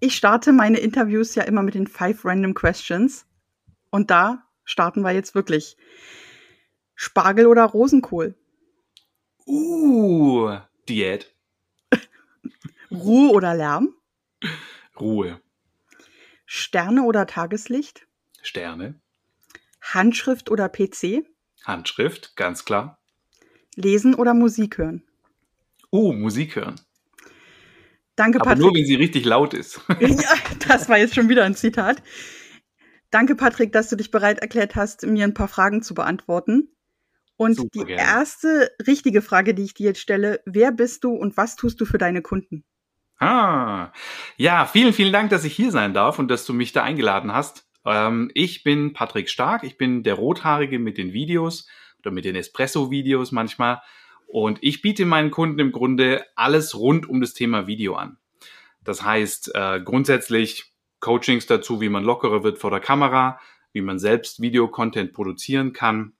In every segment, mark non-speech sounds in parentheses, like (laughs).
Ich starte meine Interviews ja immer mit den five random questions. Und da starten wir jetzt wirklich. Spargel oder Rosenkohl? Uh, Diät. (laughs) Ruhe oder Lärm? Ruhe. Sterne oder Tageslicht? Sterne. Handschrift oder PC? Handschrift, ganz klar. Lesen oder Musik hören? Uh, Musik hören. Danke, Aber Patrick. nur, wenn sie richtig laut ist. (laughs) ja, das war jetzt schon wieder ein Zitat. Danke, Patrick, dass du dich bereit erklärt hast, mir ein paar Fragen zu beantworten. Und Super die gerne. erste richtige Frage, die ich dir jetzt stelle, wer bist du und was tust du für deine Kunden? Ah, ja, vielen, vielen Dank, dass ich hier sein darf und dass du mich da eingeladen hast. Ähm, ich bin Patrick Stark, ich bin der Rothaarige mit den Videos oder mit den Espresso-Videos manchmal. Und ich biete meinen Kunden im Grunde alles rund um das Thema Video an. Das heißt, äh, grundsätzlich Coachings dazu, wie man lockerer wird vor der Kamera, wie man selbst Videocontent produzieren kann,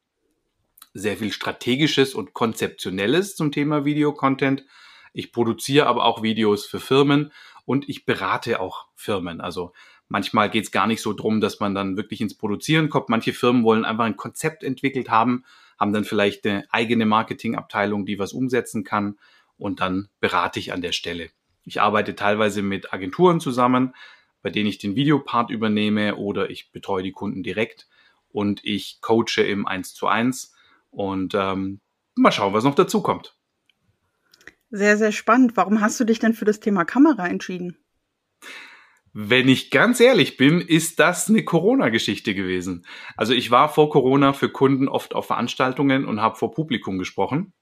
sehr viel strategisches und konzeptionelles zum Thema Videocontent. Ich produziere aber auch Videos für Firmen und ich berate auch Firmen. Also manchmal geht es gar nicht so drum, dass man dann wirklich ins Produzieren kommt. Manche Firmen wollen einfach ein Konzept entwickelt haben, haben dann vielleicht eine eigene Marketingabteilung, die was umsetzen kann und dann berate ich an der Stelle. Ich arbeite teilweise mit Agenturen zusammen, bei denen ich den Videopart übernehme oder ich betreue die Kunden direkt und ich coache im 1 zu 1 und ähm, mal schauen, was noch dazu kommt. Sehr, sehr spannend. Warum hast du dich denn für das Thema Kamera entschieden? Wenn ich ganz ehrlich bin, ist das eine Corona-Geschichte gewesen. Also ich war vor Corona für Kunden oft auf Veranstaltungen und habe vor Publikum gesprochen.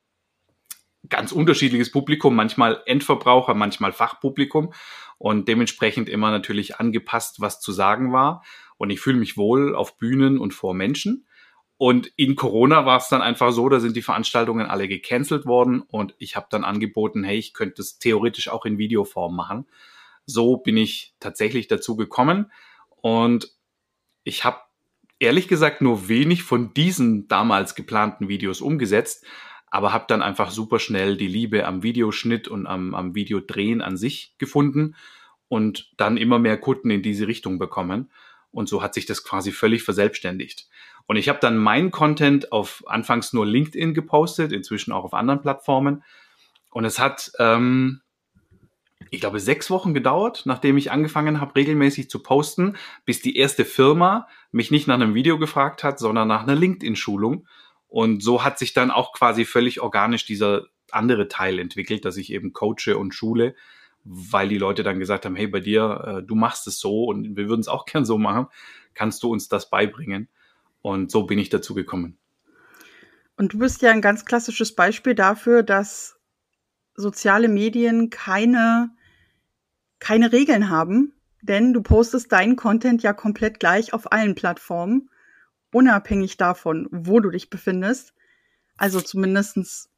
Ganz unterschiedliches Publikum, manchmal Endverbraucher, manchmal Fachpublikum und dementsprechend immer natürlich angepasst, was zu sagen war. Und ich fühle mich wohl auf Bühnen und vor Menschen. Und in Corona war es dann einfach so, da sind die Veranstaltungen alle gecancelt worden und ich habe dann angeboten, hey, ich könnte es theoretisch auch in Videoform machen. So bin ich tatsächlich dazu gekommen und ich habe ehrlich gesagt nur wenig von diesen damals geplanten Videos umgesetzt, aber habe dann einfach super schnell die Liebe am Videoschnitt und am, am Videodrehen an sich gefunden und dann immer mehr Kunden in diese Richtung bekommen. Und so hat sich das quasi völlig verselbstständigt. Und ich habe dann meinen Content auf anfangs nur LinkedIn gepostet, inzwischen auch auf anderen Plattformen. Und es hat, ähm, ich glaube, sechs Wochen gedauert, nachdem ich angefangen habe, regelmäßig zu posten, bis die erste Firma mich nicht nach einem Video gefragt hat, sondern nach einer LinkedIn-Schulung. Und so hat sich dann auch quasi völlig organisch dieser andere Teil entwickelt, dass ich eben coache und schule, weil die Leute dann gesagt haben, hey, bei dir, äh, du machst es so und wir würden es auch (laughs) gern so machen, kannst du uns das beibringen? Und so bin ich dazu gekommen. Und du bist ja ein ganz klassisches Beispiel dafür, dass soziale Medien keine, keine Regeln haben, denn du postest deinen Content ja komplett gleich auf allen Plattformen, unabhängig davon, wo du dich befindest. Also zumindestens,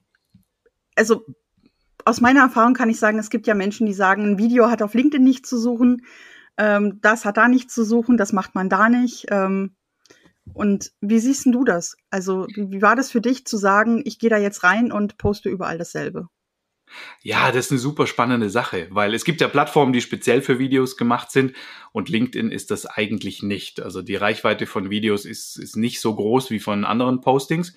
also aus meiner Erfahrung kann ich sagen, es gibt ja Menschen, die sagen, ein Video hat auf LinkedIn nichts zu suchen, ähm, das hat da nichts zu suchen, das macht man da nicht. Ähm, und wie siehst du das? Also, wie war das für dich zu sagen, ich gehe da jetzt rein und poste überall dasselbe? Ja, das ist eine super spannende Sache, weil es gibt ja Plattformen, die speziell für Videos gemacht sind und LinkedIn ist das eigentlich nicht. Also die Reichweite von Videos ist, ist nicht so groß wie von anderen Postings.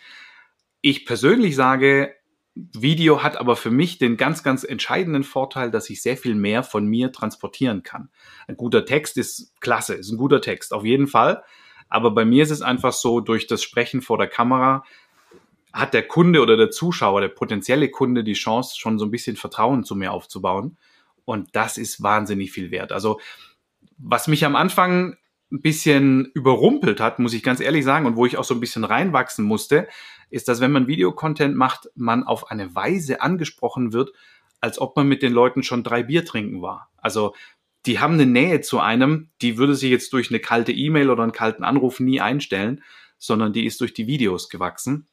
Ich persönlich sage, Video hat aber für mich den ganz, ganz entscheidenden Vorteil, dass ich sehr viel mehr von mir transportieren kann. Ein guter Text ist klasse, ist ein guter Text, auf jeden Fall. Aber bei mir ist es einfach so, durch das Sprechen vor der Kamera hat der Kunde oder der Zuschauer, der potenzielle Kunde die Chance, schon so ein bisschen Vertrauen zu mir aufzubauen. Und das ist wahnsinnig viel wert. Also was mich am Anfang ein bisschen überrumpelt hat, muss ich ganz ehrlich sagen, und wo ich auch so ein bisschen reinwachsen musste, ist, dass wenn man Videocontent macht, man auf eine Weise angesprochen wird, als ob man mit den Leuten schon drei Bier trinken war. Also die haben eine Nähe zu einem, die würde sich jetzt durch eine kalte E-Mail oder einen kalten Anruf nie einstellen, sondern die ist durch die Videos gewachsen.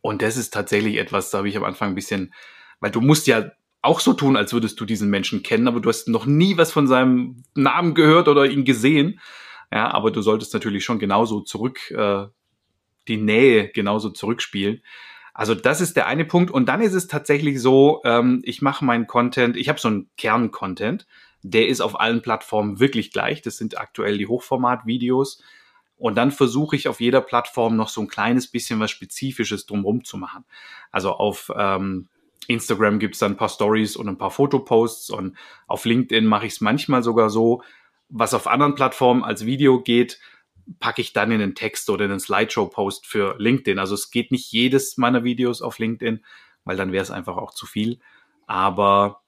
Und das ist tatsächlich etwas, da habe ich am Anfang ein bisschen, weil du musst ja auch so tun, als würdest du diesen Menschen kennen, aber du hast noch nie was von seinem Namen gehört oder ihn gesehen. Ja, aber du solltest natürlich schon genauso zurück, äh, die Nähe genauso zurückspielen. Also das ist der eine Punkt. Und dann ist es tatsächlich so, ähm, ich mache meinen Content, ich habe so einen Kern-Content, der ist auf allen Plattformen wirklich gleich. Das sind aktuell die Hochformat-Videos. Und dann versuche ich auf jeder Plattform noch so ein kleines bisschen was Spezifisches drumherum zu machen. Also auf ähm, Instagram gibt's dann ein paar Stories und ein paar Fotoposts und auf LinkedIn mache ich es manchmal sogar so, was auf anderen Plattformen als Video geht, packe ich dann in den Text oder in den Slideshow-Post für LinkedIn. Also es geht nicht jedes meiner Videos auf LinkedIn, weil dann wäre es einfach auch zu viel. Aber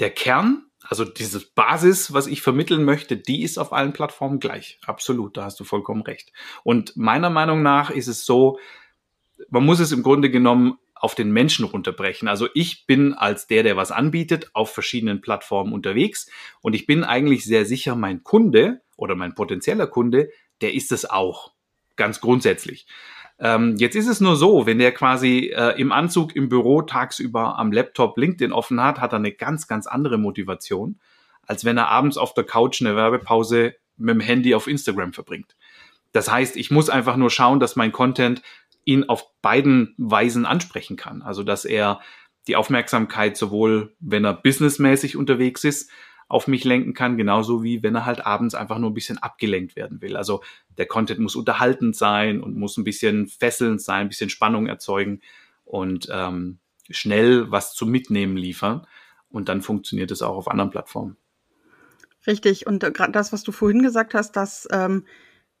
der Kern, also dieses Basis, was ich vermitteln möchte, die ist auf allen Plattformen gleich. Absolut, da hast du vollkommen recht. Und meiner Meinung nach ist es so, man muss es im Grunde genommen auf den Menschen runterbrechen. Also ich bin als der, der was anbietet, auf verschiedenen Plattformen unterwegs und ich bin eigentlich sehr sicher, mein Kunde oder mein potenzieller Kunde, der ist es auch. Ganz grundsätzlich. Ähm, jetzt ist es nur so, wenn der quasi äh, im Anzug im Büro tagsüber am Laptop LinkedIn offen hat, hat er eine ganz, ganz andere Motivation, als wenn er abends auf der Couch eine Werbepause mit dem Handy auf Instagram verbringt. Das heißt, ich muss einfach nur schauen, dass mein Content ihn auf beiden Weisen ansprechen kann. Also dass er die Aufmerksamkeit sowohl, wenn er businessmäßig unterwegs ist, auf mich lenken kann, genauso wie wenn er halt abends einfach nur ein bisschen abgelenkt werden will. Also der Content muss unterhaltend sein und muss ein bisschen fesselnd sein, ein bisschen Spannung erzeugen und ähm, schnell was zum Mitnehmen liefern. Und dann funktioniert es auch auf anderen Plattformen. Richtig. Und gerade das, was du vorhin gesagt hast, dass ähm,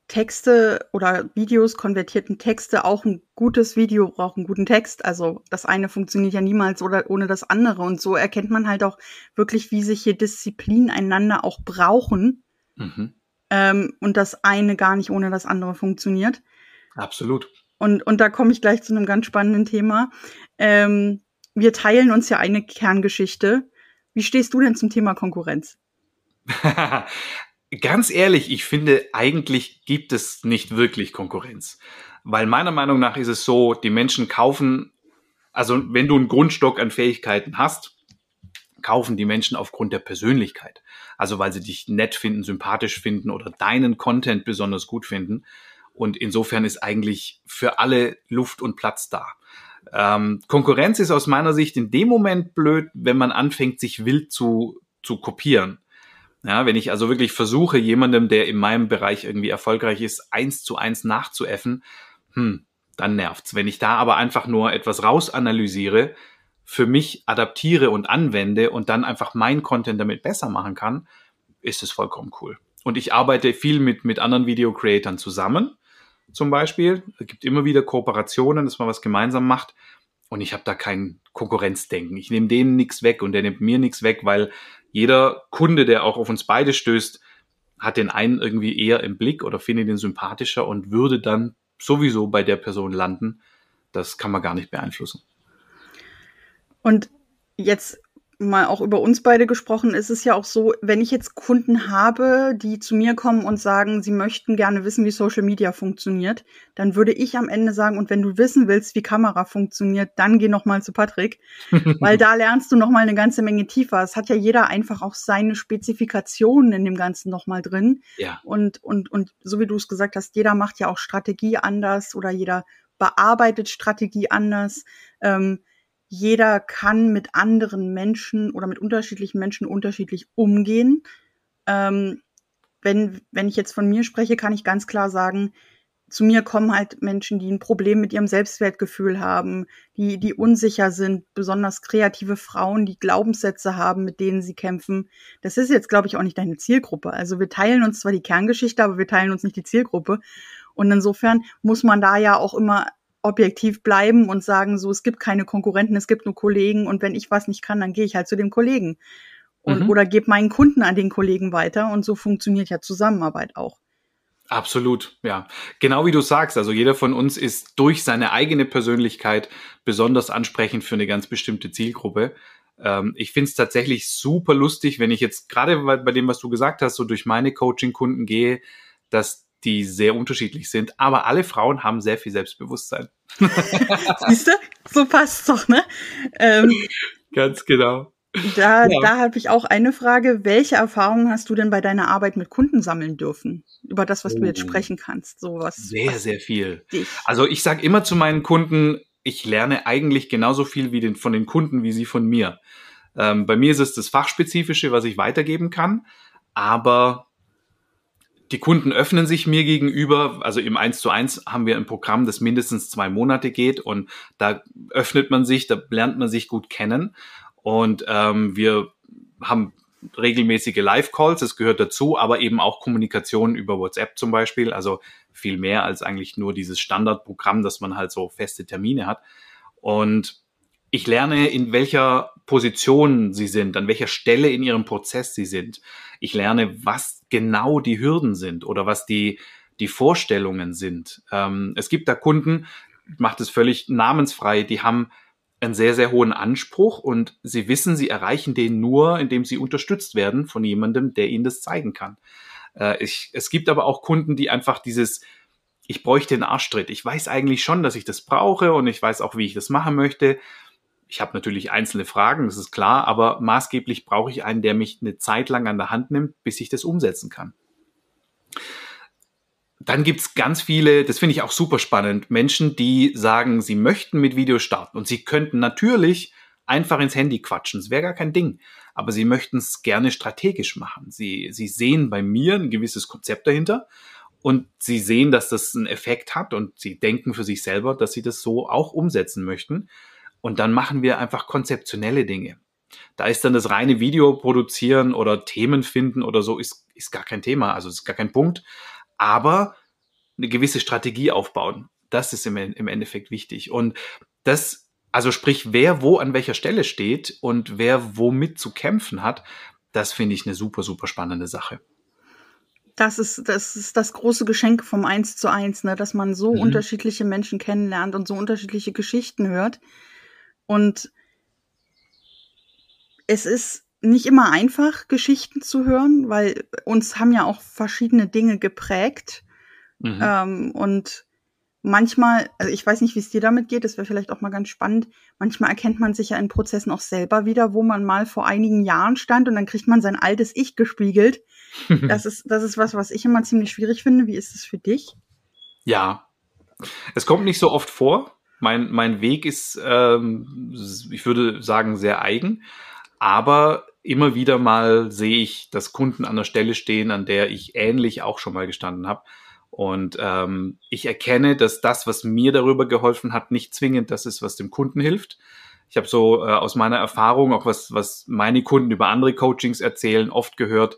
Texte oder Videos, konvertierten Texte, auch ein gutes Video braucht einen guten Text. Also das eine funktioniert ja niemals oder ohne das andere. Und so erkennt man halt auch wirklich, wie sich hier Disziplinen einander auch brauchen. Mhm. Ähm, und das eine gar nicht ohne das andere funktioniert. Absolut. Und, und da komme ich gleich zu einem ganz spannenden Thema. Ähm, wir teilen uns ja eine Kerngeschichte. Wie stehst du denn zum Thema Konkurrenz? (laughs) Ganz ehrlich, ich finde, eigentlich gibt es nicht wirklich Konkurrenz. Weil meiner Meinung nach ist es so, die Menschen kaufen, also wenn du einen Grundstock an Fähigkeiten hast, kaufen die Menschen aufgrund der Persönlichkeit. Also weil sie dich nett finden, sympathisch finden oder deinen Content besonders gut finden. Und insofern ist eigentlich für alle Luft und Platz da. Ähm, Konkurrenz ist aus meiner Sicht in dem Moment blöd, wenn man anfängt, sich wild zu, zu kopieren. Ja, wenn ich also wirklich versuche, jemandem, der in meinem Bereich irgendwie erfolgreich ist, eins zu eins nachzuäffen, hm, dann nervt's. Wenn ich da aber einfach nur etwas rausanalysiere, für mich adaptiere und anwende und dann einfach mein Content damit besser machen kann, ist es vollkommen cool. Und ich arbeite viel mit, mit anderen Video-Creatern zusammen, zum Beispiel. Es gibt immer wieder Kooperationen, dass man was gemeinsam macht. Und ich habe da kein Konkurrenzdenken. Ich nehme denen nichts weg und der nimmt mir nichts weg, weil jeder Kunde, der auch auf uns beide stößt, hat den einen irgendwie eher im Blick oder findet ihn sympathischer und würde dann sowieso bei der Person landen. Das kann man gar nicht beeinflussen. Und jetzt mal auch über uns beide gesprochen, ist es ja auch so, wenn ich jetzt Kunden habe, die zu mir kommen und sagen, sie möchten gerne wissen, wie Social Media funktioniert, dann würde ich am Ende sagen, und wenn du wissen willst, wie Kamera funktioniert, dann geh noch mal zu Patrick, (laughs) weil da lernst du noch mal eine ganze Menge tiefer. Es hat ja jeder einfach auch seine Spezifikationen in dem Ganzen noch mal drin. Ja. Und und und so wie du es gesagt hast, jeder macht ja auch Strategie anders oder jeder bearbeitet Strategie anders. Ähm, jeder kann mit anderen Menschen oder mit unterschiedlichen Menschen unterschiedlich umgehen. Ähm, wenn, wenn ich jetzt von mir spreche, kann ich ganz klar sagen, zu mir kommen halt Menschen, die ein Problem mit ihrem Selbstwertgefühl haben, die, die unsicher sind, besonders kreative Frauen, die Glaubenssätze haben, mit denen sie kämpfen. Das ist jetzt, glaube ich, auch nicht deine Zielgruppe. Also wir teilen uns zwar die Kerngeschichte, aber wir teilen uns nicht die Zielgruppe. Und insofern muss man da ja auch immer objektiv bleiben und sagen, so, es gibt keine Konkurrenten, es gibt nur Kollegen und wenn ich was nicht kann, dann gehe ich halt zu dem Kollegen. Und, mhm. Oder gebe meinen Kunden an den Kollegen weiter und so funktioniert ja Zusammenarbeit auch. Absolut, ja. Genau wie du sagst, also jeder von uns ist durch seine eigene Persönlichkeit besonders ansprechend für eine ganz bestimmte Zielgruppe. Ähm, ich finde es tatsächlich super lustig, wenn ich jetzt gerade bei, bei dem, was du gesagt hast, so durch meine Coaching-Kunden gehe, dass die sehr unterschiedlich sind, aber alle Frauen haben sehr viel Selbstbewusstsein. (laughs) Siehst du? So passt doch, ne? Ähm, Ganz genau. Da, ja. da habe ich auch eine Frage. Welche Erfahrungen hast du denn bei deiner Arbeit mit Kunden sammeln dürfen? Über das, was oh. du jetzt oh. sprechen kannst. Sowas. Sehr, sehr viel. Dich. Also ich sage immer zu meinen Kunden, ich lerne eigentlich genauso viel wie den, von den Kunden wie sie von mir. Ähm, bei mir ist es das Fachspezifische, was ich weitergeben kann, aber die Kunden öffnen sich mir gegenüber. Also im 1 zu 1 haben wir ein Programm, das mindestens zwei Monate geht und da öffnet man sich, da lernt man sich gut kennen. Und ähm, wir haben regelmäßige Live-Calls, das gehört dazu, aber eben auch Kommunikation über WhatsApp zum Beispiel, also viel mehr als eigentlich nur dieses Standardprogramm, dass man halt so feste Termine hat. Und ich lerne, in welcher Position sie sind, an welcher Stelle in ihrem Prozess sie sind. Ich lerne, was genau die Hürden sind oder was die, die Vorstellungen sind. Ähm, es gibt da Kunden, macht es völlig namensfrei, die haben einen sehr, sehr hohen Anspruch und sie wissen, sie erreichen den nur, indem sie unterstützt werden von jemandem, der ihnen das zeigen kann. Äh, ich, es gibt aber auch Kunden, die einfach dieses, ich bräuchte den Arschtritt. Ich weiß eigentlich schon, dass ich das brauche und ich weiß auch, wie ich das machen möchte. Ich habe natürlich einzelne Fragen, das ist klar, aber maßgeblich brauche ich einen, der mich eine Zeit lang an der Hand nimmt, bis ich das umsetzen kann. Dann gibt's ganz viele, das finde ich auch super spannend, Menschen, die sagen, sie möchten mit Video starten und sie könnten natürlich einfach ins Handy quatschen, es wäre gar kein Ding, aber sie möchten es gerne strategisch machen. Sie, sie sehen bei mir ein gewisses Konzept dahinter und sie sehen, dass das einen Effekt hat und sie denken für sich selber, dass sie das so auch umsetzen möchten. Und dann machen wir einfach konzeptionelle Dinge. Da ist dann das reine Video produzieren oder Themen finden oder so ist, ist gar kein Thema, also ist gar kein Punkt. Aber eine gewisse Strategie aufbauen, das ist im, im Endeffekt wichtig. Und das, also sprich, wer wo an welcher Stelle steht und wer womit zu kämpfen hat, das finde ich eine super, super spannende Sache. Das ist, das ist das große Geschenk vom Eins zu eins, ne? dass man so mhm. unterschiedliche Menschen kennenlernt und so unterschiedliche Geschichten hört. Und es ist nicht immer einfach, Geschichten zu hören, weil uns haben ja auch verschiedene Dinge geprägt. Mhm. Ähm, und manchmal, also ich weiß nicht, wie es dir damit geht, das wäre vielleicht auch mal ganz spannend. Manchmal erkennt man sich ja in Prozessen auch selber wieder, wo man mal vor einigen Jahren stand und dann kriegt man sein altes Ich gespiegelt. (laughs) das ist, das ist was, was ich immer ziemlich schwierig finde. Wie ist es für dich? Ja. Es kommt nicht so oft vor, mein, mein Weg ist, ähm, ich würde sagen, sehr eigen, aber immer wieder mal sehe ich, dass Kunden an der Stelle stehen, an der ich ähnlich auch schon mal gestanden habe. Und ähm, ich erkenne, dass das, was mir darüber geholfen hat, nicht zwingend das ist, was dem Kunden hilft. Ich habe so äh, aus meiner Erfahrung, auch was, was meine Kunden über andere Coachings erzählen, oft gehört,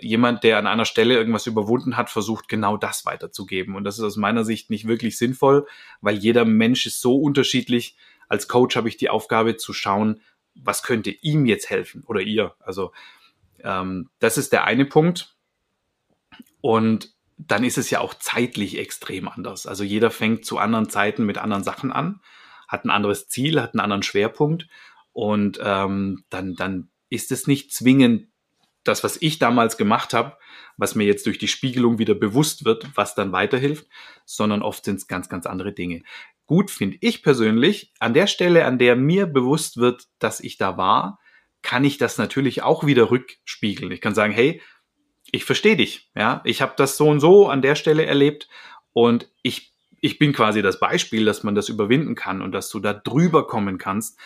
jemand, der an einer Stelle irgendwas überwunden hat, versucht genau das weiterzugeben. Und das ist aus meiner Sicht nicht wirklich sinnvoll, weil jeder Mensch ist so unterschiedlich. Als Coach habe ich die Aufgabe zu schauen, was könnte ihm jetzt helfen oder ihr. Also ähm, das ist der eine Punkt. Und dann ist es ja auch zeitlich extrem anders. Also jeder fängt zu anderen Zeiten mit anderen Sachen an, hat ein anderes Ziel, hat einen anderen Schwerpunkt und ähm, dann, dann ist es nicht zwingend das, was ich damals gemacht habe, was mir jetzt durch die Spiegelung wieder bewusst wird, was dann weiterhilft, sondern oft sind es ganz, ganz andere Dinge. Gut finde ich persönlich, an der Stelle, an der mir bewusst wird, dass ich da war, kann ich das natürlich auch wieder rückspiegeln. Ich kann sagen, hey, ich verstehe dich, ja, ich habe das so und so an der Stelle erlebt und ich ich bin quasi das Beispiel, dass man das überwinden kann und dass du da drüber kommen kannst.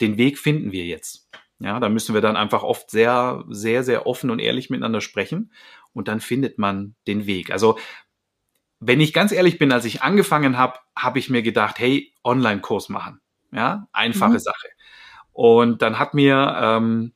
Den Weg finden wir jetzt. Ja, da müssen wir dann einfach oft sehr, sehr, sehr offen und ehrlich miteinander sprechen und dann findet man den Weg. Also wenn ich ganz ehrlich bin, als ich angefangen habe, habe ich mir gedacht, hey, Online-Kurs machen. Ja, einfache mhm. Sache. Und dann hat mir ähm,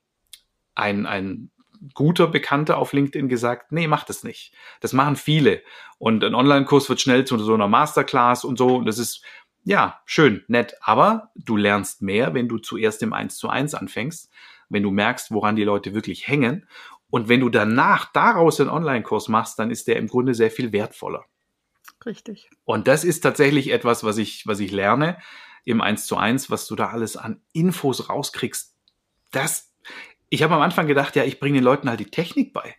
ein, ein guter Bekannter auf LinkedIn gesagt, nee, mach das nicht. Das machen viele. Und ein Online-Kurs wird schnell zu so einer Masterclass und so. Und das ist ja, schön, nett, aber du lernst mehr, wenn du zuerst im 1 zu 1 anfängst, wenn du merkst, woran die Leute wirklich hängen. Und wenn du danach daraus einen Online-Kurs machst, dann ist der im Grunde sehr viel wertvoller. Richtig. Und das ist tatsächlich etwas, was ich, was ich lerne im 1 zu 1, was du da alles an Infos rauskriegst. Das, ich habe am Anfang gedacht, ja, ich bringe den Leuten halt die Technik bei.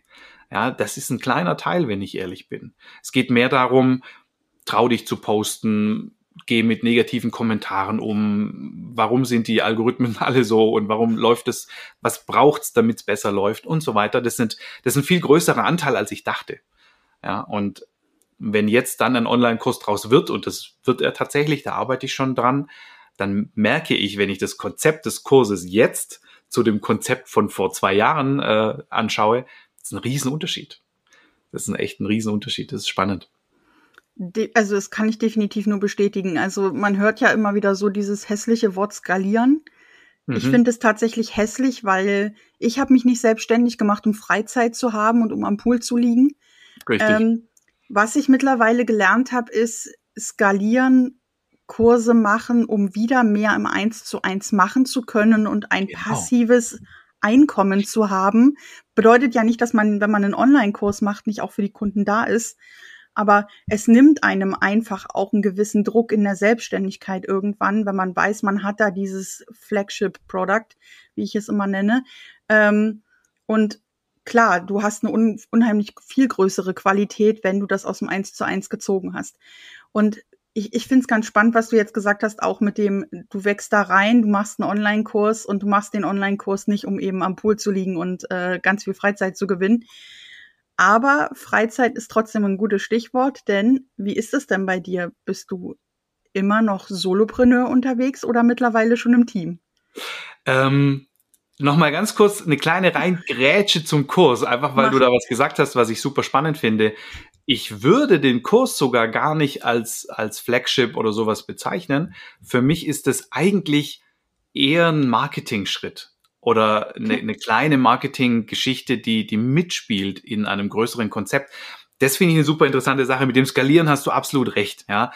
Ja, das ist ein kleiner Teil, wenn ich ehrlich bin. Es geht mehr darum, trau dich zu posten, gehe mit negativen Kommentaren um, warum sind die Algorithmen (laughs) alle so und warum läuft es, was braucht's, damit es besser läuft und so weiter. Das sind, das ist ein viel größerer Anteil, als ich dachte. Ja, und wenn jetzt dann ein Online-Kurs draus wird, und das wird er tatsächlich, da arbeite ich schon dran, dann merke ich, wenn ich das Konzept des Kurses jetzt zu dem Konzept von vor zwei Jahren äh, anschaue, ist ein Riesenunterschied. Das ist ein echt ein Riesenunterschied. Das ist spannend. Also das kann ich definitiv nur bestätigen. Also man hört ja immer wieder so dieses hässliche Wort skalieren. Mhm. Ich finde es tatsächlich hässlich, weil ich habe mich nicht selbstständig gemacht, um Freizeit zu haben und um am Pool zu liegen. Richtig. Ähm, was ich mittlerweile gelernt habe, ist skalieren, Kurse machen, um wieder mehr im Eins zu eins machen zu können und ein genau. passives Einkommen zu haben. Bedeutet ja nicht, dass man, wenn man einen Online-Kurs macht, nicht auch für die Kunden da ist. Aber es nimmt einem einfach auch einen gewissen Druck in der Selbstständigkeit irgendwann, wenn man weiß, man hat da dieses Flagship-Product, wie ich es immer nenne. Ähm, und klar, du hast eine un unheimlich viel größere Qualität, wenn du das aus dem Eins zu eins gezogen hast. Und ich, ich finde es ganz spannend, was du jetzt gesagt hast, auch mit dem, du wächst da rein, du machst einen Online-Kurs und du machst den Online-Kurs nicht, um eben am Pool zu liegen und äh, ganz viel Freizeit zu gewinnen. Aber Freizeit ist trotzdem ein gutes Stichwort, denn wie ist es denn bei dir? Bist du immer noch Solopreneur unterwegs oder mittlerweile schon im Team? Ähm, Nochmal ganz kurz eine kleine Reingrätsche zum Kurs, einfach weil Mach. du da was gesagt hast, was ich super spannend finde. Ich würde den Kurs sogar gar nicht als, als Flagship oder sowas bezeichnen. Für mich ist das eigentlich eher ein Marketing-Schritt oder eine, eine kleine Marketing-Geschichte, die, die mitspielt in einem größeren Konzept. Das finde ich eine super interessante Sache. Mit dem Skalieren hast du absolut recht. Ja,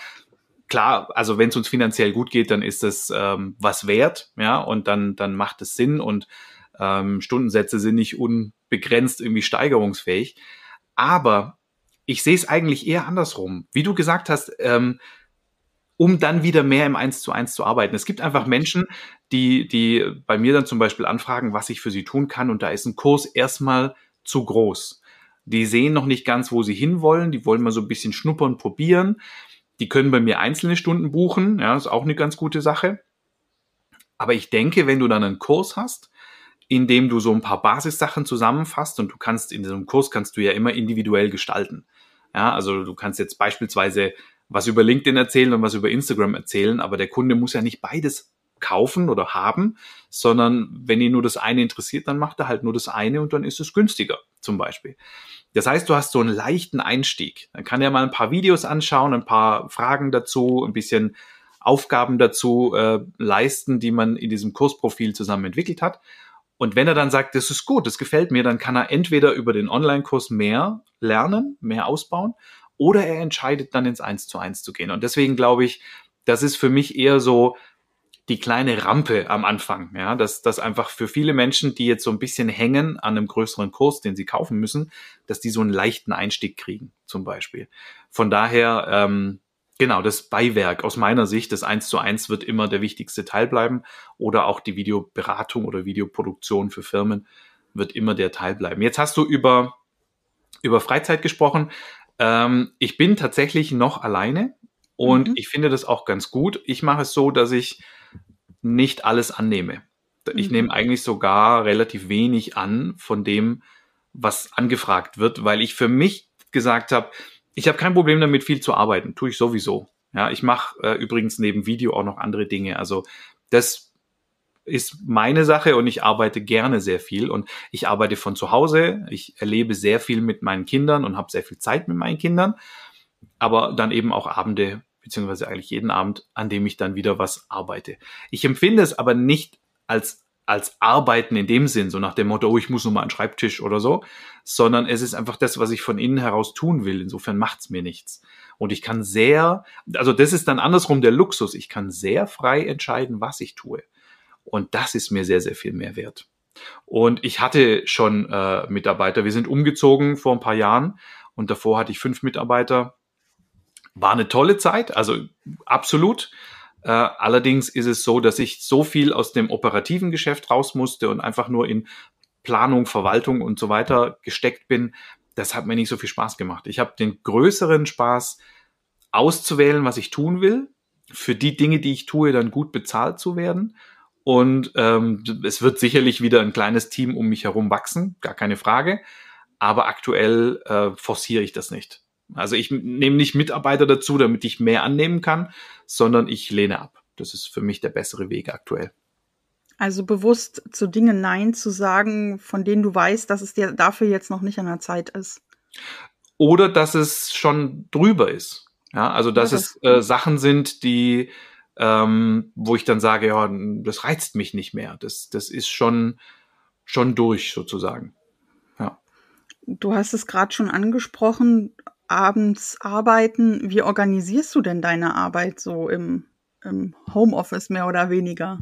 klar, also wenn es uns finanziell gut geht, dann ist das ähm, was wert, ja, und dann, dann macht es Sinn und ähm, Stundensätze sind nicht unbegrenzt irgendwie steigerungsfähig. Aber ich sehe es eigentlich eher andersrum. Wie du gesagt hast, ähm, um dann wieder mehr im Eins zu eins zu arbeiten. Es gibt einfach Menschen, die, die bei mir dann zum Beispiel anfragen, was ich für sie tun kann, und da ist ein Kurs erstmal zu groß. Die sehen noch nicht ganz, wo sie hinwollen, die wollen mal so ein bisschen schnuppern, probieren. Die können bei mir einzelne Stunden buchen, ja, ist auch eine ganz gute Sache. Aber ich denke, wenn du dann einen Kurs hast, in dem du so ein paar Basissachen zusammenfasst und du kannst in diesem Kurs kannst du ja immer individuell gestalten. Ja, also du kannst jetzt beispielsweise was über LinkedIn erzählen und was über Instagram erzählen, aber der Kunde muss ja nicht beides kaufen oder haben, sondern wenn ihn nur das eine interessiert, dann macht er halt nur das eine und dann ist es günstiger, zum Beispiel. Das heißt, du hast so einen leichten Einstieg. Dann kann er mal ein paar Videos anschauen, ein paar Fragen dazu, ein bisschen Aufgaben dazu äh, leisten, die man in diesem Kursprofil zusammen entwickelt hat. Und wenn er dann sagt, das ist gut, das gefällt mir, dann kann er entweder über den Online-Kurs mehr lernen, mehr ausbauen, oder er entscheidet dann ins Eins zu eins zu gehen. Und deswegen glaube ich, das ist für mich eher so die kleine Rampe am Anfang, ja, dass das einfach für viele Menschen, die jetzt so ein bisschen hängen an einem größeren Kurs, den sie kaufen müssen, dass die so einen leichten Einstieg kriegen, zum Beispiel. Von daher, ähm, genau, das Beiwerk aus meiner Sicht, das eins zu eins wird immer der wichtigste Teil bleiben oder auch die Videoberatung oder Videoproduktion für Firmen wird immer der Teil bleiben. Jetzt hast du über, über Freizeit gesprochen. Ähm, ich bin tatsächlich noch alleine und mhm. ich finde das auch ganz gut. Ich mache es so, dass ich nicht alles annehme. Ich mhm. nehme eigentlich sogar relativ wenig an von dem, was angefragt wird, weil ich für mich gesagt habe, ich habe kein Problem damit, viel zu arbeiten. Tue ich sowieso. Ja, ich mache äh, übrigens neben Video auch noch andere Dinge. Also das ist meine Sache und ich arbeite gerne sehr viel und ich arbeite von zu Hause. Ich erlebe sehr viel mit meinen Kindern und habe sehr viel Zeit mit meinen Kindern, aber dann eben auch Abende beziehungsweise eigentlich jeden Abend, an dem ich dann wieder was arbeite. Ich empfinde es aber nicht als als Arbeiten in dem Sinn, so nach dem Motto, oh, ich muss nur mal an Schreibtisch oder so, sondern es ist einfach das, was ich von innen heraus tun will. Insofern macht's mir nichts. Und ich kann sehr, also das ist dann andersrum der Luxus. Ich kann sehr frei entscheiden, was ich tue. Und das ist mir sehr, sehr viel mehr wert. Und ich hatte schon äh, Mitarbeiter. Wir sind umgezogen vor ein paar Jahren und davor hatte ich fünf Mitarbeiter war eine tolle Zeit, also absolut. Äh, allerdings ist es so, dass ich so viel aus dem operativen Geschäft raus musste und einfach nur in Planung, Verwaltung und so weiter gesteckt bin. Das hat mir nicht so viel Spaß gemacht. Ich habe den größeren Spaß auszuwählen, was ich tun will, für die Dinge, die ich tue, dann gut bezahlt zu werden. Und ähm, es wird sicherlich wieder ein kleines Team um mich herum wachsen, gar keine Frage. Aber aktuell äh, forciere ich das nicht Also ich nehme nicht Mitarbeiter dazu, damit ich mehr annehmen kann, sondern ich lehne ab. Das ist für mich der bessere Weg aktuell. Also bewusst zu Dingen Nein zu sagen, von denen du weißt, dass es dir dafür jetzt noch nicht an der Zeit ist. Oder dass es schon drüber ist. Ja, also dass das es äh, Sachen sind, die, ähm, wo ich dann sage, ja, das reizt mich nicht mehr. Das, das ist schon, schon durch sozusagen. Ja. Du hast es gerade schon angesprochen, abends arbeiten. Wie organisierst du denn deine Arbeit so im, im Homeoffice mehr oder weniger?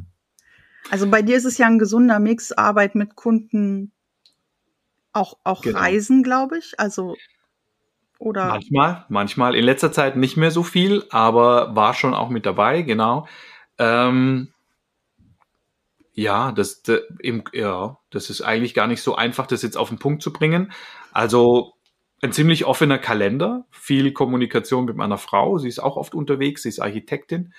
Also bei dir ist es ja ein gesunder Mix, Arbeit mit Kunden, auch, auch genau. Reisen, glaube ich. Also oder? Manchmal, manchmal. In letzter Zeit nicht mehr so viel, aber war schon auch mit dabei, genau. Ähm, ja, das, de, im, ja, das ist eigentlich gar nicht so einfach, das jetzt auf den Punkt zu bringen. Also ein ziemlich offener Kalender, viel Kommunikation mit meiner Frau. Sie ist auch oft unterwegs, sie ist Architektin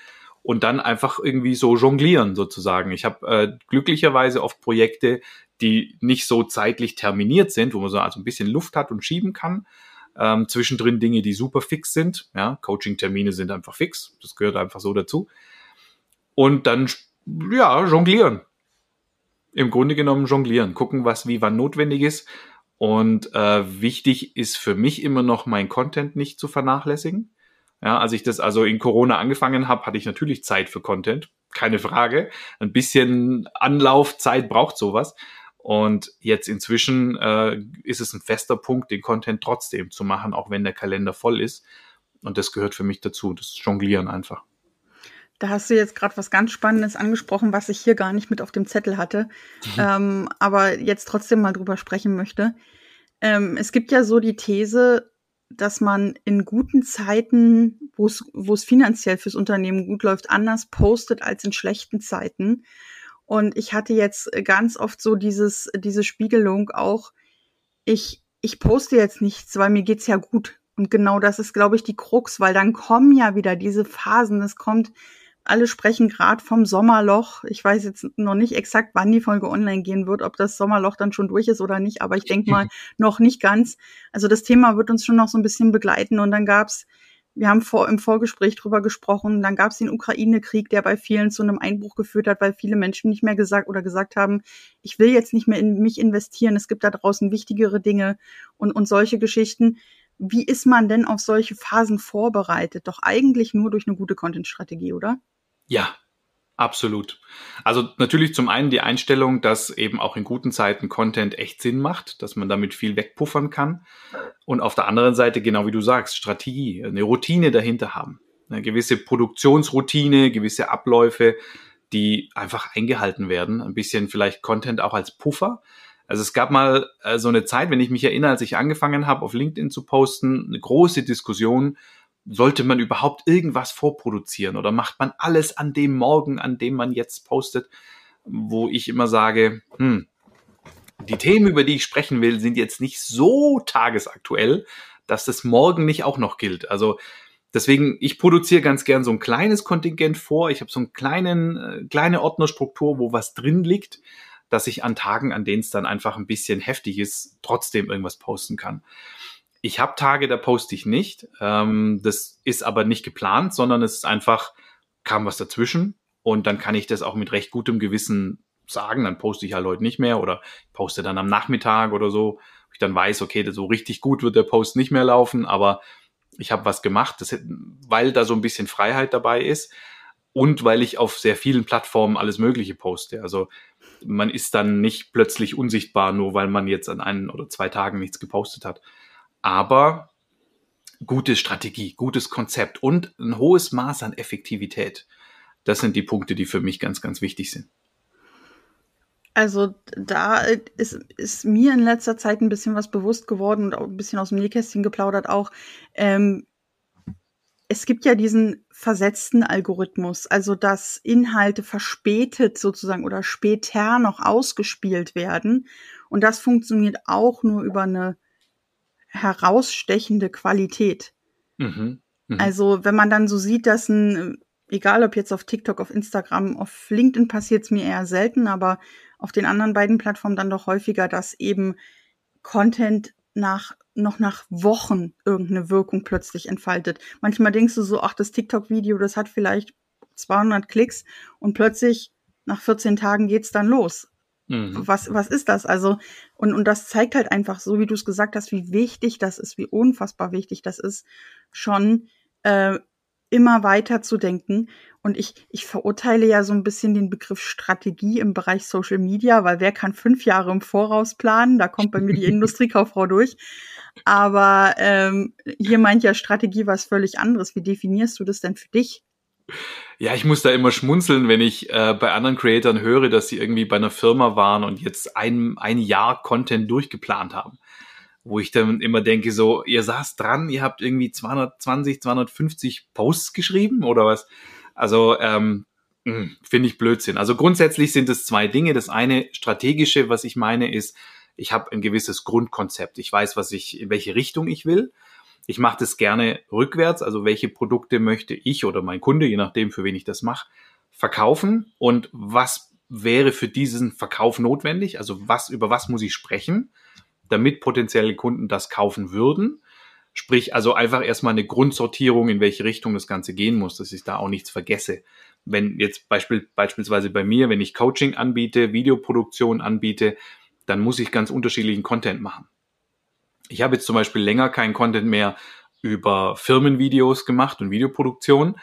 und dann einfach irgendwie so jonglieren sozusagen. Ich habe äh, glücklicherweise oft Projekte, die nicht so zeitlich terminiert sind, wo man so also ein bisschen Luft hat und schieben kann. Ähm, zwischendrin Dinge, die super fix sind. Ja, Coaching-Termine sind einfach fix. Das gehört einfach so dazu. Und dann, ja, jonglieren. Im Grunde genommen jonglieren. Gucken, was wie wann notwendig ist. Und äh, wichtig ist für mich immer noch, mein Content nicht zu vernachlässigen. Ja, als ich das also in Corona angefangen habe, hatte ich natürlich Zeit für Content, keine Frage. Ein bisschen Anlaufzeit braucht sowas. Und jetzt inzwischen äh, ist es ein fester Punkt, den Content trotzdem zu machen, auch wenn der Kalender voll ist. Und das gehört für mich dazu, das Jonglieren einfach. Da hast du jetzt gerade was ganz Spannendes angesprochen, was ich hier gar nicht mit auf dem Zettel hatte, mhm. ähm, aber jetzt trotzdem mal drüber sprechen möchte. Ähm, es gibt ja so die These, dass man in guten Zeiten, wo es finanziell fürs Unternehmen gut läuft, anders postet als in schlechten Zeiten. Und ich hatte jetzt ganz oft so dieses, diese Spiegelung auch, ich, ich poste jetzt nichts, weil mir geht's ja gut. Und genau das ist, glaube ich, die Krux, weil dann kommen ja wieder diese Phasen. Es kommt alle sprechen gerade vom Sommerloch. Ich weiß jetzt noch nicht exakt, wann die Folge online gehen wird, ob das Sommerloch dann schon durch ist oder nicht, aber ich denke mal (laughs) noch nicht ganz. Also das Thema wird uns schon noch so ein bisschen begleiten. Und dann gab's, wir haben vor, im Vorgespräch drüber gesprochen, dann gab's den Ukraine-Krieg, der bei vielen zu einem Einbruch geführt hat, weil viele Menschen nicht mehr gesagt oder gesagt haben, ich will jetzt nicht mehr in mich investieren, es gibt da draußen wichtigere Dinge und, und solche Geschichten. Wie ist man denn auf solche Phasen vorbereitet? Doch eigentlich nur durch eine gute Content-Strategie, oder? Ja, absolut. Also natürlich zum einen die Einstellung, dass eben auch in guten Zeiten Content echt Sinn macht, dass man damit viel wegpuffern kann. Und auf der anderen Seite, genau wie du sagst, Strategie, eine Routine dahinter haben. Eine gewisse Produktionsroutine, gewisse Abläufe, die einfach eingehalten werden. Ein bisschen vielleicht Content auch als Puffer. Also es gab mal äh, so eine Zeit, wenn ich mich erinnere, als ich angefangen habe, auf LinkedIn zu posten, eine große Diskussion, sollte man überhaupt irgendwas vorproduzieren oder macht man alles an dem Morgen, an dem man jetzt postet, wo ich immer sage, hm, die Themen, über die ich sprechen will, sind jetzt nicht so tagesaktuell, dass das morgen nicht auch noch gilt. Also deswegen, ich produziere ganz gern so ein kleines Kontingent vor. Ich habe so einen kleinen, äh, kleine Ordnerstruktur, wo was drin liegt, dass ich an Tagen, an denen es dann einfach ein bisschen heftig ist, trotzdem irgendwas posten kann. Ich habe Tage, da poste ich nicht. Ähm, das ist aber nicht geplant, sondern es ist einfach, kam was dazwischen und dann kann ich das auch mit recht gutem Gewissen sagen. Dann poste ich halt heute nicht mehr oder poste dann am Nachmittag oder so. Ich dann weiß, okay, so richtig gut wird der Post nicht mehr laufen, aber ich habe was gemacht, das, weil da so ein bisschen Freiheit dabei ist und weil ich auf sehr vielen Plattformen alles Mögliche poste. Also man ist dann nicht plötzlich unsichtbar, nur weil man jetzt an einen oder zwei Tagen nichts gepostet hat aber gute Strategie, gutes Konzept und ein hohes Maß an Effektivität. Das sind die Punkte, die für mich ganz, ganz wichtig sind. Also da ist, ist mir in letzter Zeit ein bisschen was bewusst geworden und auch ein bisschen aus dem Nähkästchen geplaudert auch. Ähm, es gibt ja diesen versetzten Algorithmus, also dass Inhalte verspätet sozusagen oder später noch ausgespielt werden. Und das funktioniert auch nur über eine herausstechende Qualität. Mhm. Mhm. Also wenn man dann so sieht, dass ein, egal ob jetzt auf TikTok, auf Instagram, auf LinkedIn passiert es mir eher selten, aber auf den anderen beiden Plattformen dann doch häufiger, dass eben Content nach noch nach Wochen irgendeine Wirkung plötzlich entfaltet. Manchmal denkst du so, ach, das TikTok-Video, das hat vielleicht 200 Klicks und plötzlich nach 14 Tagen geht's dann los. Mhm. Was, was ist das? Also, und, und das zeigt halt einfach, so wie du es gesagt hast, wie wichtig das ist, wie unfassbar wichtig das ist, schon äh, immer weiter zu denken. Und ich, ich verurteile ja so ein bisschen den Begriff Strategie im Bereich Social Media, weil wer kann fünf Jahre im Voraus planen? Da kommt bei mir die (laughs) Industriekauffrau durch. Aber ähm, hier meint ja Strategie was völlig anderes. Wie definierst du das denn für dich? Ja, ich muss da immer schmunzeln, wenn ich äh, bei anderen Creatoren höre, dass sie irgendwie bei einer Firma waren und jetzt ein, ein Jahr Content durchgeplant haben. Wo ich dann immer denke, so, ihr saßt dran, ihr habt irgendwie 220, 250 Posts geschrieben oder was? Also, ähm, hm, finde ich Blödsinn. Also grundsätzlich sind es zwei Dinge. Das eine strategische, was ich meine, ist, ich habe ein gewisses Grundkonzept. Ich weiß, was ich, in welche Richtung ich will. Ich mache das gerne rückwärts, also welche Produkte möchte ich oder mein Kunde, je nachdem, für wen ich das mache, verkaufen und was wäre für diesen Verkauf notwendig, also was, über was muss ich sprechen, damit potenzielle Kunden das kaufen würden. Sprich, also einfach erstmal eine Grundsortierung, in welche Richtung das Ganze gehen muss, dass ich da auch nichts vergesse. Wenn jetzt Beispiel, beispielsweise bei mir, wenn ich Coaching anbiete, Videoproduktion anbiete, dann muss ich ganz unterschiedlichen Content machen. Ich habe jetzt zum Beispiel länger keinen Content mehr über Firmenvideos gemacht und Videoproduktion.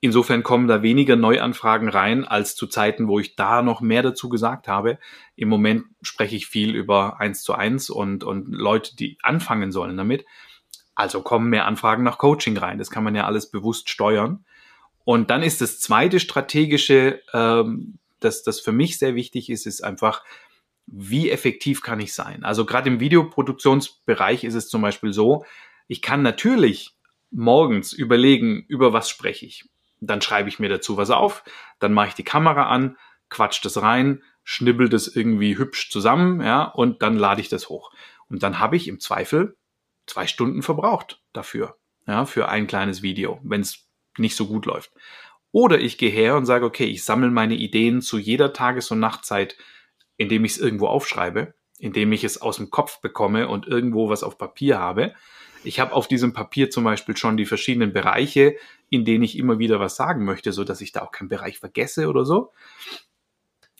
Insofern kommen da weniger Neuanfragen rein als zu Zeiten, wo ich da noch mehr dazu gesagt habe. Im Moment spreche ich viel über eins zu eins und, und Leute, die anfangen sollen damit. Also kommen mehr Anfragen nach Coaching rein. Das kann man ja alles bewusst steuern. Und dann ist das zweite strategische, ähm, das, das für mich sehr wichtig ist, ist einfach wie effektiv kann ich sein? Also gerade im Videoproduktionsbereich ist es zum Beispiel so, ich kann natürlich morgens überlegen, über was spreche ich. Dann schreibe ich mir dazu was auf, dann mache ich die Kamera an, quatsch das rein, schnibbel das irgendwie hübsch zusammen, ja, und dann lade ich das hoch. Und dann habe ich im Zweifel zwei Stunden verbraucht dafür, ja, für ein kleines Video, wenn es nicht so gut läuft. Oder ich gehe her und sage, okay, ich sammle meine Ideen zu jeder Tages- und Nachtzeit indem ich es irgendwo aufschreibe, indem ich es aus dem Kopf bekomme und irgendwo was auf Papier habe. Ich habe auf diesem Papier zum Beispiel schon die verschiedenen Bereiche, in denen ich immer wieder was sagen möchte, so dass ich da auch keinen Bereich vergesse oder so.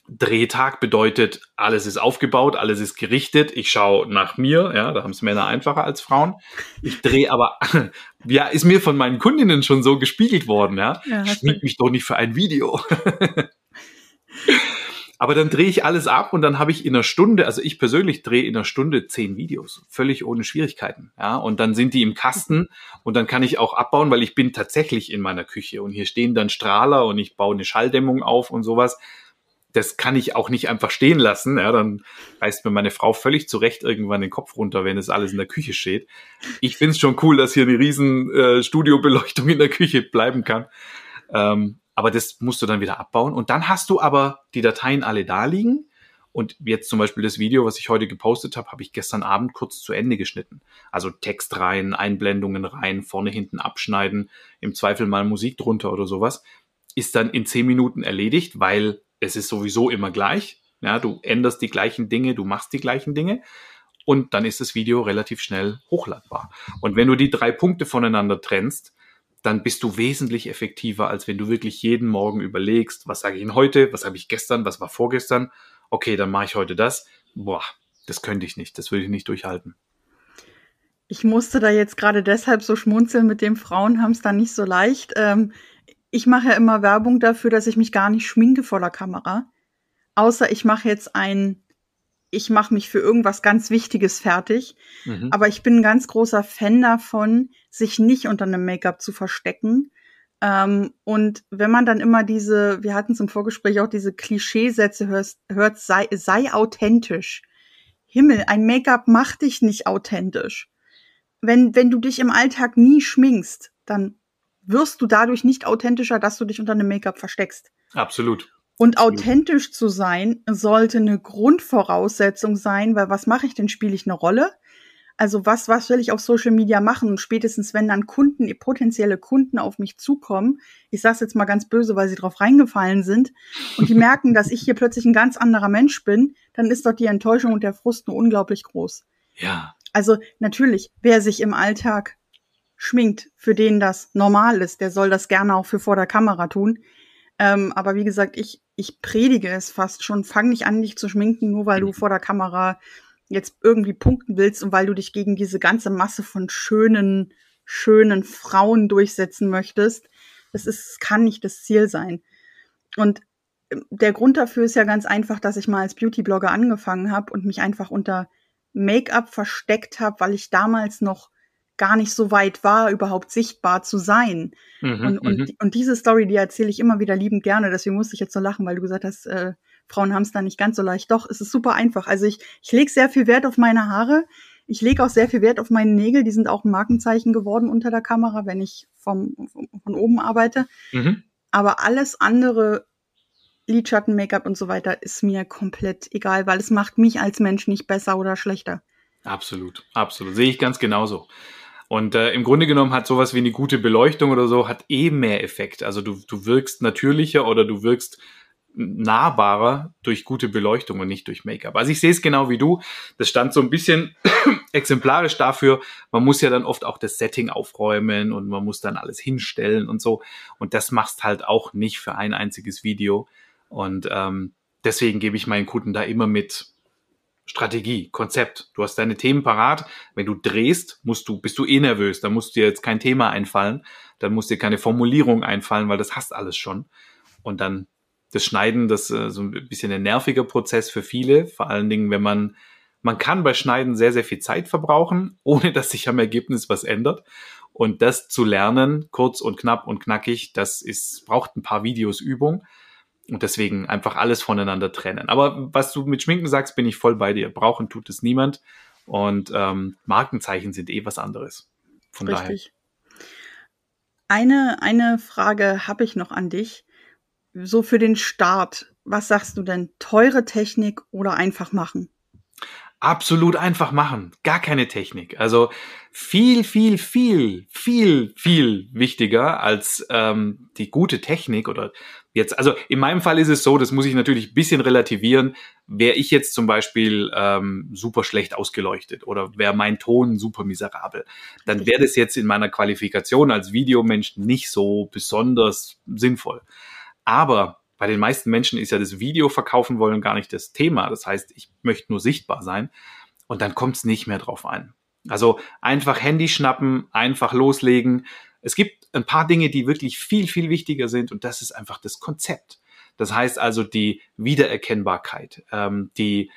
Drehtag bedeutet, alles ist aufgebaut, alles ist gerichtet. Ich schaue nach mir, ja, da haben es Männer einfacher als Frauen. Ich drehe aber, (laughs) ja, ist mir von meinen Kundinnen schon so gespiegelt worden, ja. ja Schmied mich doch nicht für ein Video. (laughs) Aber dann drehe ich alles ab und dann habe ich in einer Stunde, also ich persönlich drehe in einer Stunde zehn Videos, völlig ohne Schwierigkeiten. Ja, und dann sind die im Kasten und dann kann ich auch abbauen, weil ich bin tatsächlich in meiner Küche und hier stehen dann Strahler und ich baue eine Schalldämmung auf und sowas. Das kann ich auch nicht einfach stehen lassen. Ja, dann reißt mir meine Frau völlig zurecht irgendwann den Kopf runter, wenn es alles in der Küche steht. Ich finde es schon cool, dass hier eine riesen äh, Studiobeleuchtung in der Küche bleiben kann. Ähm, aber das musst du dann wieder abbauen. Und dann hast du aber die Dateien alle da liegen. Und jetzt zum Beispiel das Video, was ich heute gepostet habe, habe ich gestern Abend kurz zu Ende geschnitten. Also Text rein, Einblendungen rein, vorne, hinten abschneiden, im Zweifel mal Musik drunter oder sowas. Ist dann in zehn Minuten erledigt, weil es ist sowieso immer gleich. Ja, du änderst die gleichen Dinge, du machst die gleichen Dinge und dann ist das Video relativ schnell hochladbar. Und wenn du die drei Punkte voneinander trennst, dann bist du wesentlich effektiver, als wenn du wirklich jeden Morgen überlegst, was sage ich denn heute, was habe ich gestern, was war vorgestern, okay, dann mache ich heute das. Boah, das könnte ich nicht, das würde ich nicht durchhalten. Ich musste da jetzt gerade deshalb so schmunzeln, mit dem Frauen haben es da nicht so leicht. Ähm, ich mache ja immer Werbung dafür, dass ich mich gar nicht schminke vor der Kamera. Außer ich mache jetzt ein ich mache mich für irgendwas ganz Wichtiges fertig. Mhm. Aber ich bin ein ganz großer Fan davon, sich nicht unter einem Make-up zu verstecken. Ähm, und wenn man dann immer diese, wir hatten es im Vorgespräch auch diese Klischeesätze hört, hört sei, sei authentisch. Himmel, ein Make-up macht dich nicht authentisch. Wenn, wenn du dich im Alltag nie schminkst, dann wirst du dadurch nicht authentischer, dass du dich unter einem Make-up versteckst. Absolut. Und authentisch zu sein sollte eine Grundvoraussetzung sein, weil was mache ich denn? Spiele ich eine Rolle? Also was, was will ich auf Social Media machen? Und spätestens, wenn dann Kunden, potenzielle Kunden auf mich zukommen, ich sage jetzt mal ganz böse, weil sie drauf reingefallen sind, und die merken, dass ich hier plötzlich ein ganz anderer Mensch bin, dann ist doch die Enttäuschung und der Frust nur unglaublich groß. Ja. Also natürlich, wer sich im Alltag schminkt, für den das normal ist, der soll das gerne auch für vor der Kamera tun. Ähm, aber wie gesagt, ich, ich predige es fast schon. Fang nicht an, dich zu schminken, nur weil du vor der Kamera jetzt irgendwie punkten willst und weil du dich gegen diese ganze Masse von schönen, schönen Frauen durchsetzen möchtest. Das ist, kann nicht das Ziel sein. Und ähm, der Grund dafür ist ja ganz einfach, dass ich mal als Beauty-Blogger angefangen habe und mich einfach unter Make-up versteckt habe, weil ich damals noch gar nicht so weit war, überhaupt sichtbar zu sein. Mhm, und, und, mhm. und diese Story, die erzähle ich immer wieder liebend gerne. Deswegen musste ich jetzt so lachen, weil du gesagt hast, äh, Frauen haben es da nicht ganz so leicht. Doch, es ist super einfach. Also ich, ich lege sehr viel Wert auf meine Haare. Ich lege auch sehr viel Wert auf meine Nägel. Die sind auch ein Markenzeichen geworden unter der Kamera, wenn ich vom, von oben arbeite. Mhm. Aber alles andere Lidschatten, Make-up und so weiter ist mir komplett egal, weil es macht mich als Mensch nicht besser oder schlechter. Absolut, absolut. Sehe ich ganz genauso. Und äh, im Grunde genommen hat sowas wie eine gute Beleuchtung oder so, hat eh mehr Effekt. Also du, du wirkst natürlicher oder du wirkst nahbarer durch gute Beleuchtung und nicht durch Make-up. Also ich sehe es genau wie du. Das stand so ein bisschen (coughs) exemplarisch dafür. Man muss ja dann oft auch das Setting aufräumen und man muss dann alles hinstellen und so. Und das machst halt auch nicht für ein einziges Video. Und ähm, deswegen gebe ich meinen Kunden da immer mit Strategie, Konzept. Du hast deine Themen parat. Wenn du drehst, musst du, bist du eh nervös. Da muss dir jetzt kein Thema einfallen. Dann muss dir keine Formulierung einfallen, weil das hast alles schon. Und dann das Schneiden, das äh, so ein bisschen ein nerviger Prozess für viele. Vor allen Dingen, wenn man, man kann bei Schneiden sehr, sehr viel Zeit verbrauchen, (laughs) ohne dass sich am Ergebnis was ändert. Und das zu lernen, kurz und knapp und knackig, das ist, braucht ein paar Videos Übung. Und deswegen einfach alles voneinander trennen. Aber was du mit Schminken sagst, bin ich voll bei dir. Brauchen tut es niemand. Und ähm, Markenzeichen sind eh was anderes. Von Richtig. daher. Eine, eine Frage habe ich noch an dich. So für den Start. Was sagst du denn? Teure Technik oder einfach machen? absolut einfach machen. Gar keine Technik. Also viel, viel, viel, viel, viel wichtiger als ähm, die gute Technik oder jetzt, also in meinem Fall ist es so, das muss ich natürlich ein bisschen relativieren, wäre ich jetzt zum Beispiel ähm, super schlecht ausgeleuchtet oder wäre mein Ton super miserabel, dann wäre das jetzt in meiner Qualifikation als Videomensch nicht so besonders sinnvoll. Aber bei den meisten Menschen ist ja das Video verkaufen wollen gar nicht das Thema. Das heißt, ich möchte nur sichtbar sein und dann kommt es nicht mehr drauf ein. Also einfach Handy schnappen, einfach loslegen. Es gibt ein paar Dinge, die wirklich viel, viel wichtiger sind und das ist einfach das Konzept. Das heißt also die Wiedererkennbarkeit, ähm, die,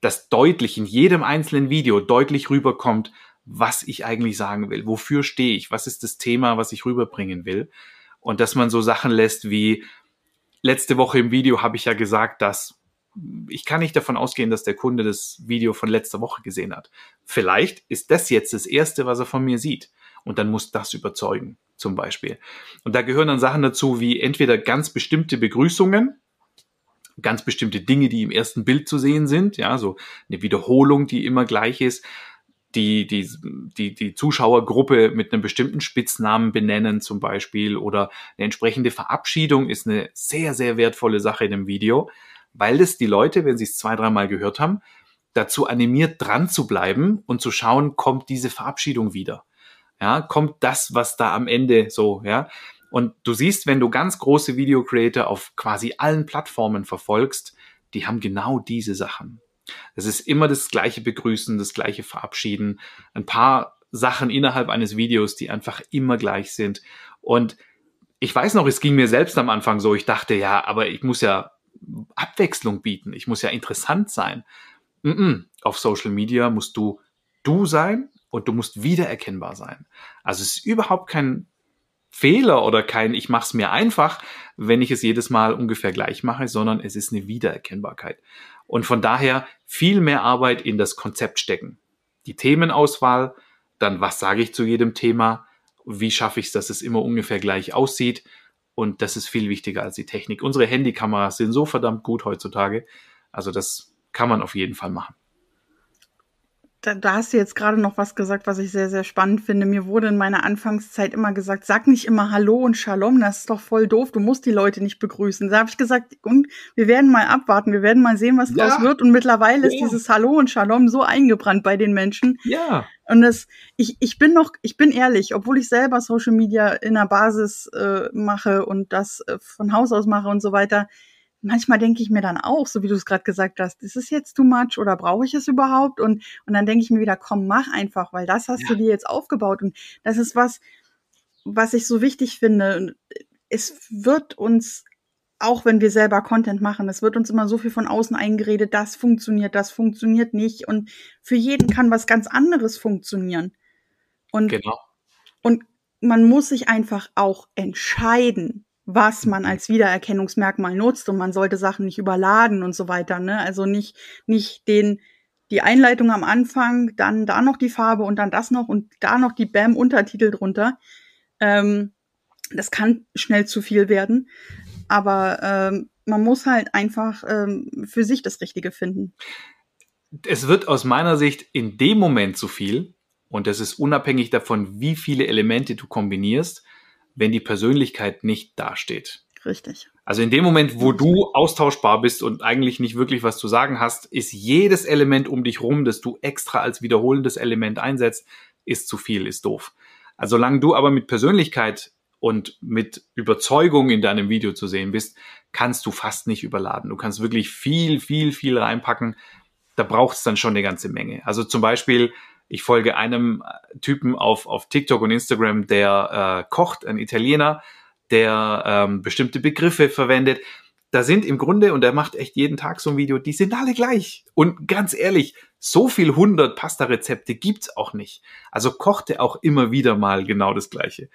das deutlich in jedem einzelnen Video deutlich rüberkommt, was ich eigentlich sagen will, wofür stehe ich, was ist das Thema, was ich rüberbringen will. Und dass man so Sachen lässt wie, letzte Woche im Video habe ich ja gesagt, dass ich kann nicht davon ausgehen, dass der Kunde das Video von letzter Woche gesehen hat. Vielleicht ist das jetzt das erste, was er von mir sieht. Und dann muss das überzeugen, zum Beispiel. Und da gehören dann Sachen dazu wie entweder ganz bestimmte Begrüßungen, ganz bestimmte Dinge, die im ersten Bild zu sehen sind, ja, so eine Wiederholung, die immer gleich ist, die, die, die, die Zuschauergruppe mit einem bestimmten Spitznamen benennen zum Beispiel oder eine entsprechende Verabschiedung ist eine sehr, sehr wertvolle Sache in einem Video, weil das die Leute, wenn sie es zwei, dreimal gehört haben, dazu animiert, dran zu bleiben und zu schauen, kommt diese Verabschiedung wieder. Ja, kommt das, was da am Ende so, ja. Und du siehst, wenn du ganz große Video Creator auf quasi allen Plattformen verfolgst, die haben genau diese Sachen. Es ist immer das gleiche Begrüßen, das gleiche Verabschieden, ein paar Sachen innerhalb eines Videos, die einfach immer gleich sind. Und ich weiß noch, es ging mir selbst am Anfang so, ich dachte, ja, aber ich muss ja Abwechslung bieten, ich muss ja interessant sein. Mm -mm. Auf Social Media musst du du sein und du musst wiedererkennbar sein. Also es ist überhaupt kein Fehler oder kein ich mache es mir einfach, wenn ich es jedes Mal ungefähr gleich mache, sondern es ist eine Wiedererkennbarkeit. Und von daher viel mehr Arbeit in das Konzept stecken. Die Themenauswahl, dann was sage ich zu jedem Thema, wie schaffe ich es, dass es immer ungefähr gleich aussieht. Und das ist viel wichtiger als die Technik. Unsere Handykameras sind so verdammt gut heutzutage. Also das kann man auf jeden Fall machen. Da, da hast du jetzt gerade noch was gesagt, was ich sehr, sehr spannend finde. Mir wurde in meiner Anfangszeit immer gesagt, sag nicht immer Hallo und Shalom, das ist doch voll doof, du musst die Leute nicht begrüßen. Da habe ich gesagt, und wir werden mal abwarten, wir werden mal sehen, was ja. draus wird. Und mittlerweile ja. ist dieses Hallo und Shalom so eingebrannt bei den Menschen. Ja. Und das, ich, ich bin noch, ich bin ehrlich, obwohl ich selber Social Media in der Basis äh, mache und das äh, von Haus aus mache und so weiter, manchmal denke ich mir dann auch, so wie du es gerade gesagt hast, ist es jetzt too much oder brauche ich es überhaupt? Und, und dann denke ich mir wieder, komm, mach einfach, weil das hast ja. du dir jetzt aufgebaut. Und das ist was, was ich so wichtig finde. Es wird uns, auch wenn wir selber Content machen, es wird uns immer so viel von außen eingeredet, das funktioniert, das funktioniert nicht. Und für jeden kann was ganz anderes funktionieren. Und, genau. und man muss sich einfach auch entscheiden, was man als Wiedererkennungsmerkmal nutzt und man sollte Sachen nicht überladen und so weiter. Ne? Also nicht, nicht den, die Einleitung am Anfang, dann da noch die Farbe und dann das noch und da noch die Bam-Untertitel drunter. Ähm, das kann schnell zu viel werden. Aber ähm, man muss halt einfach ähm, für sich das Richtige finden. Es wird aus meiner Sicht in dem Moment zu viel und das ist unabhängig davon, wie viele Elemente du kombinierst wenn die Persönlichkeit nicht dasteht. Richtig. Also in dem Moment, wo du austauschbar bist und eigentlich nicht wirklich was zu sagen hast, ist jedes Element um dich rum, das du extra als wiederholendes Element einsetzt, ist zu viel, ist doof. Also solange du aber mit Persönlichkeit und mit Überzeugung in deinem Video zu sehen bist, kannst du fast nicht überladen. Du kannst wirklich viel, viel, viel reinpacken. Da braucht es dann schon eine ganze Menge. Also zum Beispiel ich folge einem äh, Typen auf, auf TikTok und Instagram, der äh, kocht, ein Italiener, der ähm, bestimmte Begriffe verwendet. Da sind im Grunde, und er macht echt jeden Tag so ein Video, die sind alle gleich. Und ganz ehrlich, so viel 100 Pasta-Rezepte gibt's auch nicht. Also kocht er auch immer wieder mal genau das Gleiche.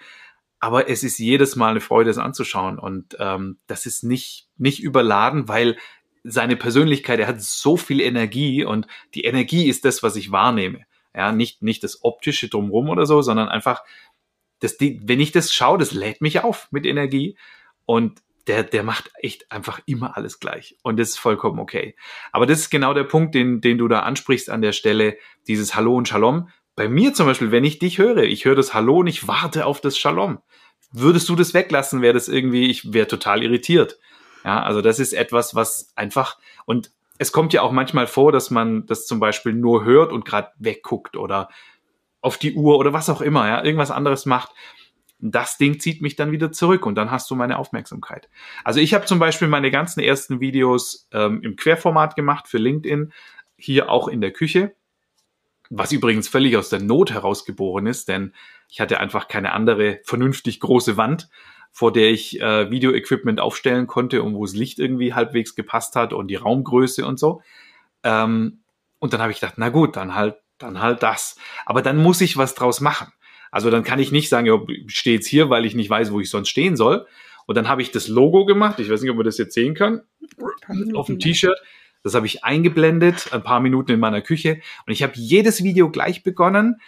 Aber es ist jedes Mal eine Freude, es anzuschauen. Und ähm, das ist nicht, nicht überladen, weil seine Persönlichkeit, er hat so viel Energie und die Energie ist das, was ich wahrnehme. Ja, nicht, nicht das optische drumrum oder so, sondern einfach, das, wenn ich das schaue, das lädt mich auf mit Energie und der, der macht echt einfach immer alles gleich. Und das ist vollkommen okay. Aber das ist genau der Punkt, den, den du da ansprichst an der Stelle, dieses Hallo und Shalom. Bei mir zum Beispiel, wenn ich dich höre, ich höre das Hallo und ich warte auf das Shalom. Würdest du das weglassen, wäre das irgendwie, ich wäre total irritiert. Ja, also das ist etwas, was einfach, und es kommt ja auch manchmal vor, dass man das zum Beispiel nur hört und gerade wegguckt oder auf die Uhr oder was auch immer, ja, irgendwas anderes macht. Das Ding zieht mich dann wieder zurück und dann hast du meine Aufmerksamkeit. Also ich habe zum Beispiel meine ganzen ersten Videos ähm, im Querformat gemacht für LinkedIn, hier auch in der Küche, was übrigens völlig aus der Not herausgeboren ist, denn ich hatte einfach keine andere vernünftig große Wand vor der ich äh, Video-Equipment aufstellen konnte und wo das Licht irgendwie halbwegs gepasst hat und die Raumgröße und so. Ähm, und dann habe ich gedacht, na gut, dann halt, dann halt das. Aber dann muss ich was draus machen. Also dann kann ich nicht sagen, ja, ich stehe jetzt hier, weil ich nicht weiß, wo ich sonst stehen soll. Und dann habe ich das Logo gemacht. Ich weiß nicht, ob man das jetzt sehen kann. Auf dem T-Shirt. Das habe ich eingeblendet, ein paar Minuten in meiner Küche. Und ich habe jedes Video gleich begonnen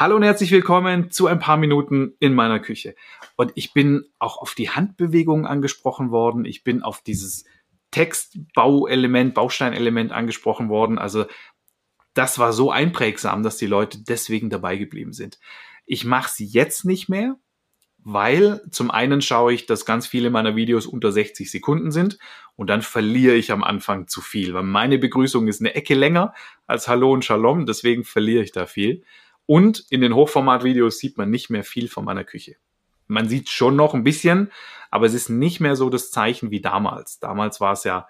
Hallo und herzlich willkommen zu ein paar Minuten in meiner Küche. Und ich bin auch auf die Handbewegungen angesprochen worden. Ich bin auf dieses Textbauelement, Bausteinelement angesprochen worden. Also das war so einprägsam, dass die Leute deswegen dabei geblieben sind. Ich mache sie jetzt nicht mehr, weil zum einen schaue ich, dass ganz viele meiner Videos unter 60 Sekunden sind und dann verliere ich am Anfang zu viel, weil meine Begrüßung ist eine Ecke länger als Hallo und Shalom, deswegen verliere ich da viel. Und in den Hochformat-Videos sieht man nicht mehr viel von meiner Küche. Man sieht schon noch ein bisschen, aber es ist nicht mehr so das Zeichen wie damals. Damals war es ja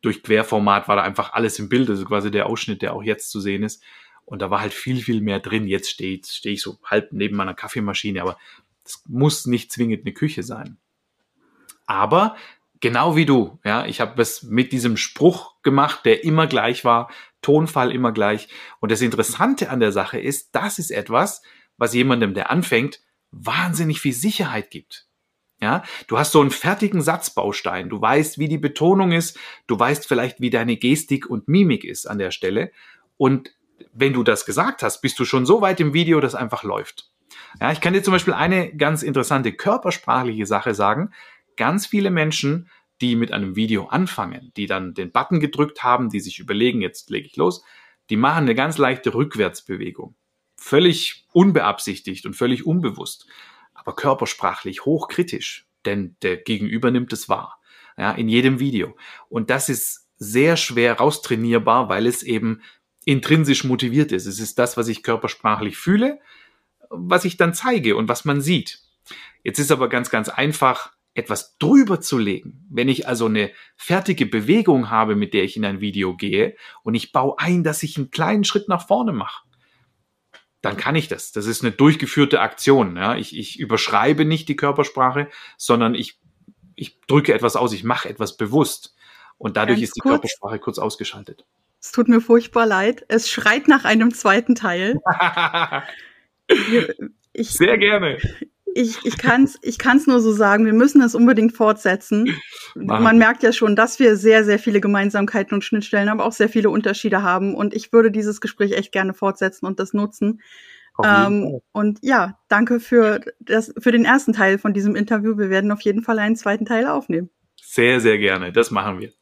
durch Querformat war da einfach alles im Bild, also quasi der Ausschnitt, der auch jetzt zu sehen ist. Und da war halt viel, viel mehr drin. Jetzt stehe steh ich so halb neben meiner Kaffeemaschine, aber es muss nicht zwingend eine Küche sein. Aber genau wie du, ja, ich habe es mit diesem Spruch gemacht, der immer gleich war, Tonfall immer gleich. Und das Interessante an der Sache ist, das ist etwas, was jemandem, der anfängt, wahnsinnig viel Sicherheit gibt. Ja, du hast so einen fertigen Satzbaustein. Du weißt, wie die Betonung ist. Du weißt vielleicht, wie deine Gestik und Mimik ist an der Stelle. Und wenn du das gesagt hast, bist du schon so weit im Video, dass einfach läuft. Ja, ich kann dir zum Beispiel eine ganz interessante körpersprachliche Sache sagen. Ganz viele Menschen die mit einem Video anfangen, die dann den Button gedrückt haben, die sich überlegen, jetzt lege ich los, die machen eine ganz leichte Rückwärtsbewegung. Völlig unbeabsichtigt und völlig unbewusst, aber körpersprachlich hochkritisch, denn der Gegenüber nimmt es wahr. Ja, in jedem Video. Und das ist sehr schwer raustrainierbar, weil es eben intrinsisch motiviert ist. Es ist das, was ich körpersprachlich fühle, was ich dann zeige und was man sieht. Jetzt ist aber ganz, ganz einfach, etwas drüber zu legen. Wenn ich also eine fertige Bewegung habe, mit der ich in ein Video gehe und ich baue ein, dass ich einen kleinen Schritt nach vorne mache, dann kann ich das. Das ist eine durchgeführte Aktion. Ja. Ich, ich überschreibe nicht die Körpersprache, sondern ich, ich drücke etwas aus, ich mache etwas bewusst. Und dadurch Ganz ist die kurz. Körpersprache kurz ausgeschaltet. Es tut mir furchtbar leid. Es schreit nach einem zweiten Teil. (laughs) ich, Sehr gerne. Ich, ich kann es ich kann's nur so sagen, wir müssen es unbedingt fortsetzen. Machen. Man merkt ja schon, dass wir sehr, sehr viele Gemeinsamkeiten und Schnittstellen, aber auch sehr viele Unterschiede haben. Und ich würde dieses Gespräch echt gerne fortsetzen und das nutzen. Ähm, und ja, danke für, das, für den ersten Teil von diesem Interview. Wir werden auf jeden Fall einen zweiten Teil aufnehmen. Sehr, sehr gerne. Das machen wir.